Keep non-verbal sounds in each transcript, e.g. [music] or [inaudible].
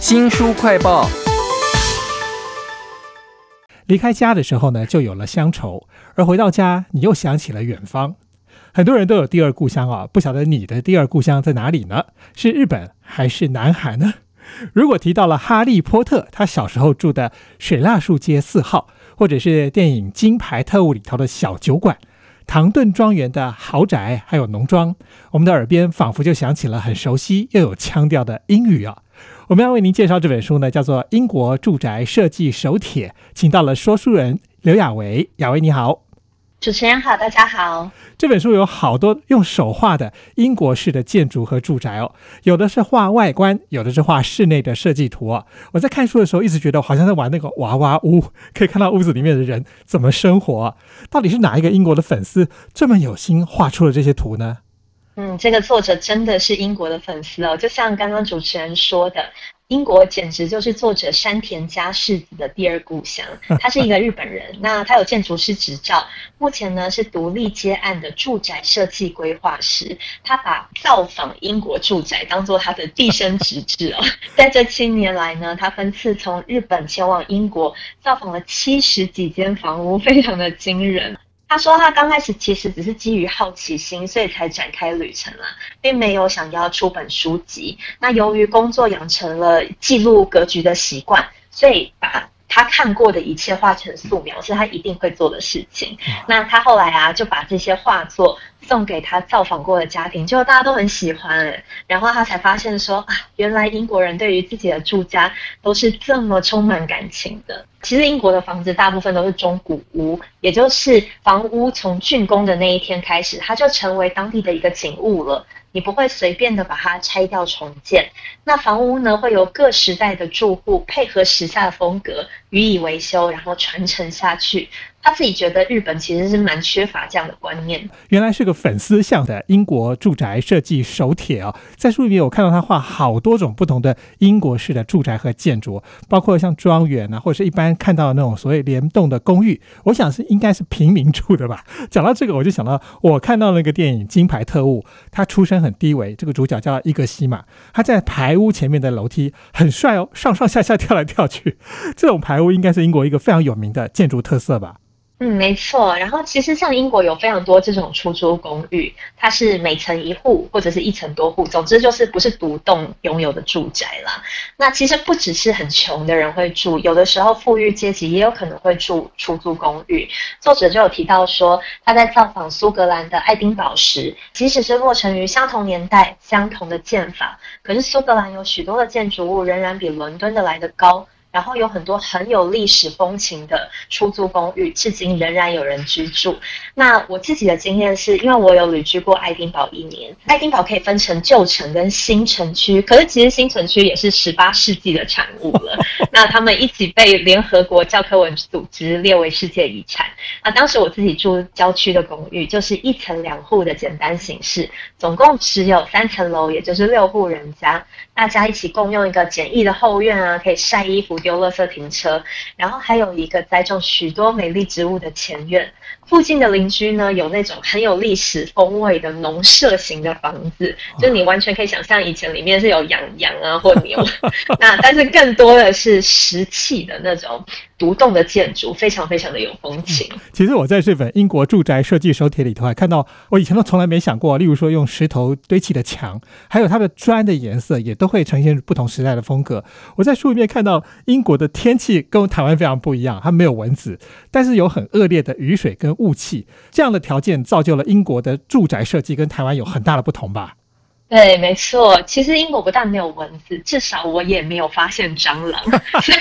新书快报。离开家的时候呢，就有了乡愁；而回到家，你又想起了远方。很多人都有第二故乡啊，不晓得你的第二故乡在哪里呢？是日本还是南韩呢？如果提到了哈利波特，他小时候住的水蜡树街四号，或者是电影《金牌特务》里头的小酒馆。唐顿庄园的豪宅，还有农庄，我们的耳边仿佛就响起了很熟悉又有腔调的英语啊！我们要为您介绍这本书呢，叫做《英国住宅设计手帖》，请到了说书人刘雅维。雅维你好。主持人好，大家好。这本书有好多用手画的英国式的建筑和住宅哦，有的是画外观，有的是画室内的设计图哦。我在看书的时候，一直觉得好像在玩那个娃娃屋，可以看到屋子里面的人怎么生活。到底是哪一个英国的粉丝这么有心画出了这些图呢？嗯，这个作者真的是英国的粉丝哦，就像刚刚主持人说的。英国简直就是作者山田家世子的第二故乡。[laughs] 他是一个日本人，那他有建筑师执照，目前呢是独立接案的住宅设计规划师。他把造访英国住宅当做他的毕生职 [laughs] 志哦。在这七年来呢，他分次从日本前往英国，造访了七十几间房屋，非常的惊人。他说，他刚开始其实只是基于好奇心，所以才展开旅程啦，并没有想要出本书籍。那由于工作养成了记录格局的习惯，所以把他看过的一切画成素描，是他一定会做的事情。那他后来啊，就把这些画作送给他造访过的家庭，就大家都很喜欢。然后他才发现说啊，原来英国人对于自己的住家都是这么充满感情的。其实英国的房子大部分都是中古屋，也就是房屋从竣工的那一天开始，它就成为当地的一个景物了。你不会随便的把它拆掉重建。那房屋呢，会由各时代的住户配合时下的风格予以维修，然后传承下去。他自己觉得日本其实是蛮缺乏这样的观念。原来是个粉丝向的英国住宅设计手帖啊，在书里面我看到他画好多种不同的英国式的住宅和建筑，包括像庄园啊，或者是一般看到的那种所谓联动的公寓，我想是应该是平民住的吧。[laughs] 讲到这个，我就想到我看到那个电影《金牌特务》，他出身很低微，这个主角叫伊格西嘛，他在排屋前面的楼梯很帅哦，上上下下跳来跳去，这种排屋应该是英国一个非常有名的建筑特色吧。嗯，没错。然后其实像英国有非常多这种出租公寓，它是每层一户或者是一层多户，总之就是不是独栋拥有的住宅啦。那其实不只是很穷的人会住，有的时候富裕阶级也有可能会住出租公寓。作者就有提到说，他在造访苏格兰的爱丁堡时，即使是落成于相同年代、相同的建法，可是苏格兰有许多的建筑物仍然比伦敦的来得高。然后有很多很有历史风情的出租公寓，至今仍然有人居住。那我自己的经验是，因为我有旅居过爱丁堡一年。爱丁堡可以分成旧城跟新城区，可是其实新城区也是十八世纪的产物了。[laughs] 那他们一起被联合国教科文组织列为世界遗产。那当时我自己住郊区的公寓，就是一层两户的简单形式，总共只有三层楼，也就是六户人家，大家一起共用一个简易的后院啊，可以晒衣服。丢垃圾停车，然后还有一个栽种许多美丽植物的前院。附近的邻居呢，有那种很有历史风味的农舍型的房子，就你完全可以想象以前里面是有养羊啊或牛。[laughs] 那但是更多的是石砌的那种。独栋的建筑非常非常的有风情。其实我在这本英国住宅设计手帖里头还看到，我以前都从来没想过，例如说用石头堆砌的墙，还有它的砖的颜色也都会呈现不同时代的风格。我在书里面看到英国的天气跟台湾非常不一样，它没有蚊子，但是有很恶劣的雨水跟雾气，这样的条件造就了英国的住宅设计跟台湾有很大的不同吧。对，没错。其实英国不但没有蚊子，至少我也没有发现蟑螂。[laughs] 所以，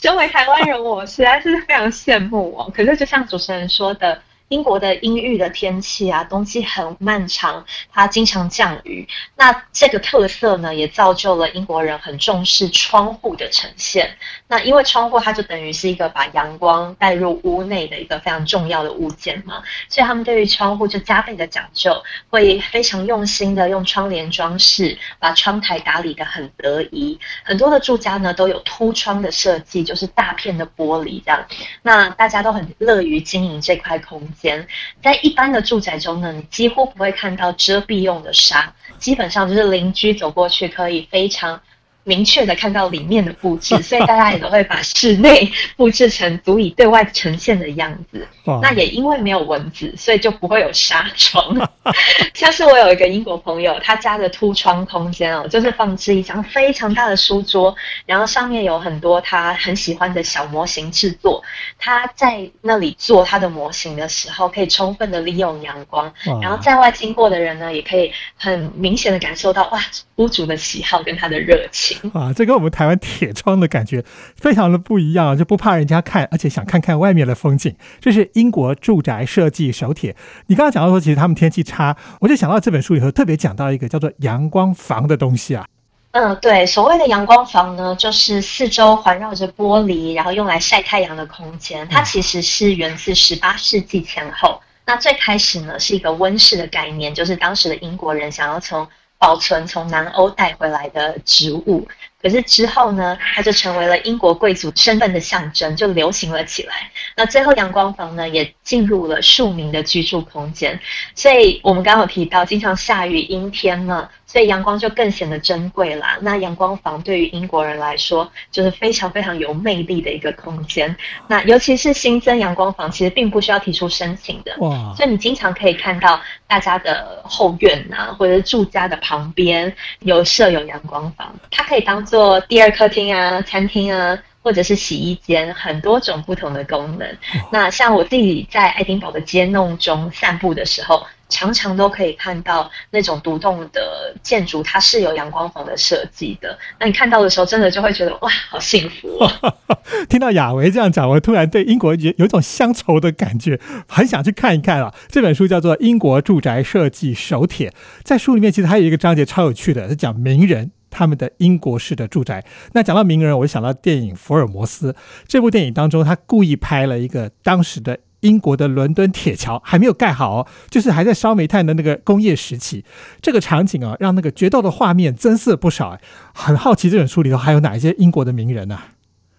身为台湾人，我实在是非常羡慕哦。可是，就像主持人说的。英国的阴郁的天气啊，冬季很漫长，它经常降雨。那这个特色呢，也造就了英国人很重视窗户的呈现。那因为窗户它就等于是一个把阳光带入屋内的一个非常重要的物件嘛，所以他们对于窗户就加倍的讲究，会非常用心的用窗帘装饰，把窗台打理的很得宜。很多的住家呢都有凸窗的设计，就是大片的玻璃这样。那大家都很乐于经营这块空间。间，在一般的住宅中呢，你几乎不会看到遮蔽用的纱，基本上就是邻居走过去可以非常明确的看到里面的布置，[laughs] 所以大家也都会把室内布置成足以对外呈现的样子。那也因为没有蚊子，所以就不会有纱窗。[laughs] 像是我有一个英国朋友，他家的凸窗空间哦，就是放置一张非常大的书桌，然后上面有很多他很喜欢的小模型制作。他在那里做他的模型的时候，可以充分的利用阳光，然后在外经过的人呢，也可以很明显的感受到哇，屋主的喜好跟他的热情。啊，[laughs] 这跟我们台湾铁窗的感觉非常的不一样，就不怕人家看，而且想看看外面的风景。这是英国住宅设计手帖。你刚刚讲到说，其实他们天气差，我就想到这本书里头特别讲到一个叫做阳光房的东西啊。嗯，对，所谓的阳光房呢，就是四周环绕着玻璃，然后用来晒太阳的空间。它其实是源自十八世纪前后。那最开始呢，是一个温室的概念，就是当时的英国人想要从保存从南欧带回来的植物，可是之后呢，它就成为了英国贵族身份的象征，就流行了起来。那最后阳光房呢，也进入了庶民的居住空间。所以我们刚刚有提到，经常下雨阴天嘛。所以阳光就更显得珍贵啦。那阳光房对于英国人来说，就是非常非常有魅力的一个空间。那尤其是新增阳光房，其实并不需要提出申请的。哇！所以你经常可以看到大家的后院啊，或者是住家的旁边有设有阳光房，它可以当做第二客厅啊、餐厅啊，或者是洗衣间，很多种不同的功能。那像我自己在爱丁堡的街弄中散步的时候。常常都可以看到那种独栋的建筑，它是有阳光房的设计的。那你看到的时候，真的就会觉得哇，好幸福！[laughs] 听到亚维这样讲，我突然对英国有有一种乡愁的感觉，很想去看一看啊。这本书叫做《英国住宅设计手帖》，在书里面其实还有一个章节超有趣的，是讲名人他们的英国式的住宅。那讲到名人，我就想到电影《福尔摩斯》这部电影当中，他故意拍了一个当时的。英国的伦敦铁桥还没有盖好，就是还在烧煤炭的那个工业时期，这个场景啊，让那个决斗的画面增色不少。很好奇这本书里头还有哪一些英国的名人呢？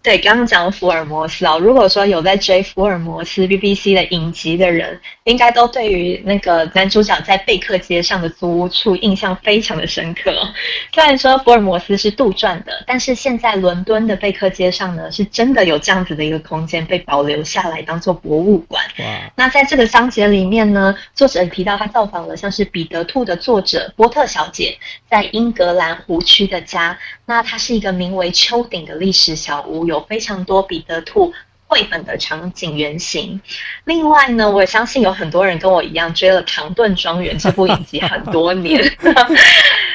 对，刚刚讲福尔摩斯哦，如果说有在追福尔摩斯 BBC 的影集的人，应该都对于那个男主角在贝克街上的租屋处印象非常的深刻。虽然说福尔摩斯是杜撰的，但是现在伦敦的贝克街上呢，是真的有这样子的一个空间被保留下来，当做博物馆。那在这个章节里面呢，作者提到他造访了像是彼得兔的作者波特小姐在英格兰湖区的家，那它是一个名为丘顶的历史小屋。有非常多彼得兔绘本的场景原型。另外呢，我相信有很多人跟我一样追了《唐顿庄园》这部影集很多年。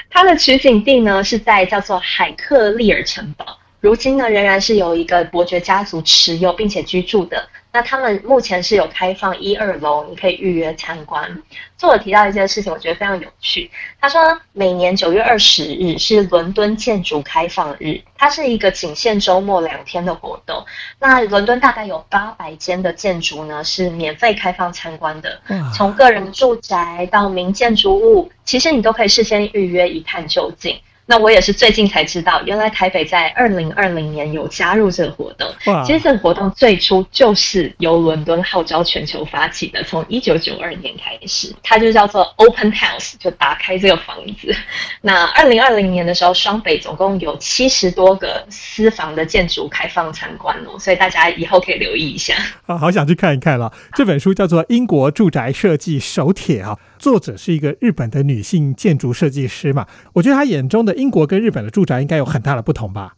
它的取景地呢是在叫做海克利尔城堡，如今呢仍然是由一个伯爵家族持有并且居住的。那他们目前是有开放一二楼，你可以预约参观。作者提到一件事情，我觉得非常有趣。他说，每年九月二十日是伦敦建筑开放日，它是一个仅限周末两天的活动。那伦敦大概有八百间的建筑呢，是免费开放参观的。从个人住宅到民建筑物，其实你都可以事先预约一探究竟。那我也是最近才知道，原来台北在二零二零年有加入这个活动。其实这个活动最初就是由伦敦号召全球发起的，从一九九二年开始，它就叫做 Open House，就打开这个房子。那二零二零年的时候，双北总共有七十多个私房的建筑开放参观哦，所以大家以后可以留意一下。啊，好想去看一看了。这本书叫做《英国住宅设计手帖》啊。作者是一个日本的女性建筑设计师嘛？我觉得她眼中的英国跟日本的住宅应该有很大的不同吧？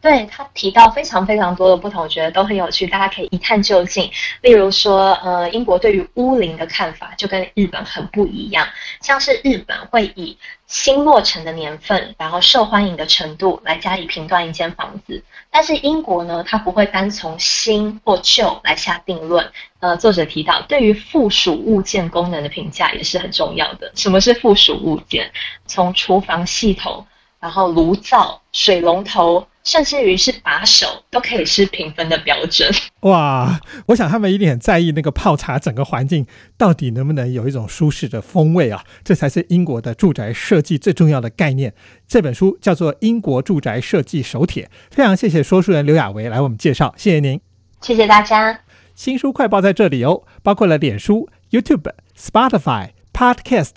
对他提到非常非常多的不同，我觉得都很有趣，大家可以一探究竟。例如说，呃，英国对于屋龄的看法就跟日本很不一样，像是日本会以新落成的年份，然后受欢迎的程度来加以评断一间房子。但是英国呢，它不会单从新或旧来下定论。呃，作者提到，对于附属物件功能的评价也是很重要的。什么是附属物件？从厨房系统，然后炉灶、水龙头。甚至于是把手都可以是评分的标准哇！我想他们一定很在意那个泡茶整个环境到底能不能有一种舒适的风味啊，这才是英国的住宅设计最重要的概念。这本书叫做《英国住宅设计手帖》，非常谢谢说书人刘雅维来我们介绍，谢谢您，谢谢大家。新书快报在这里哦，包括了脸书、YouTube、Spotify、Podcast，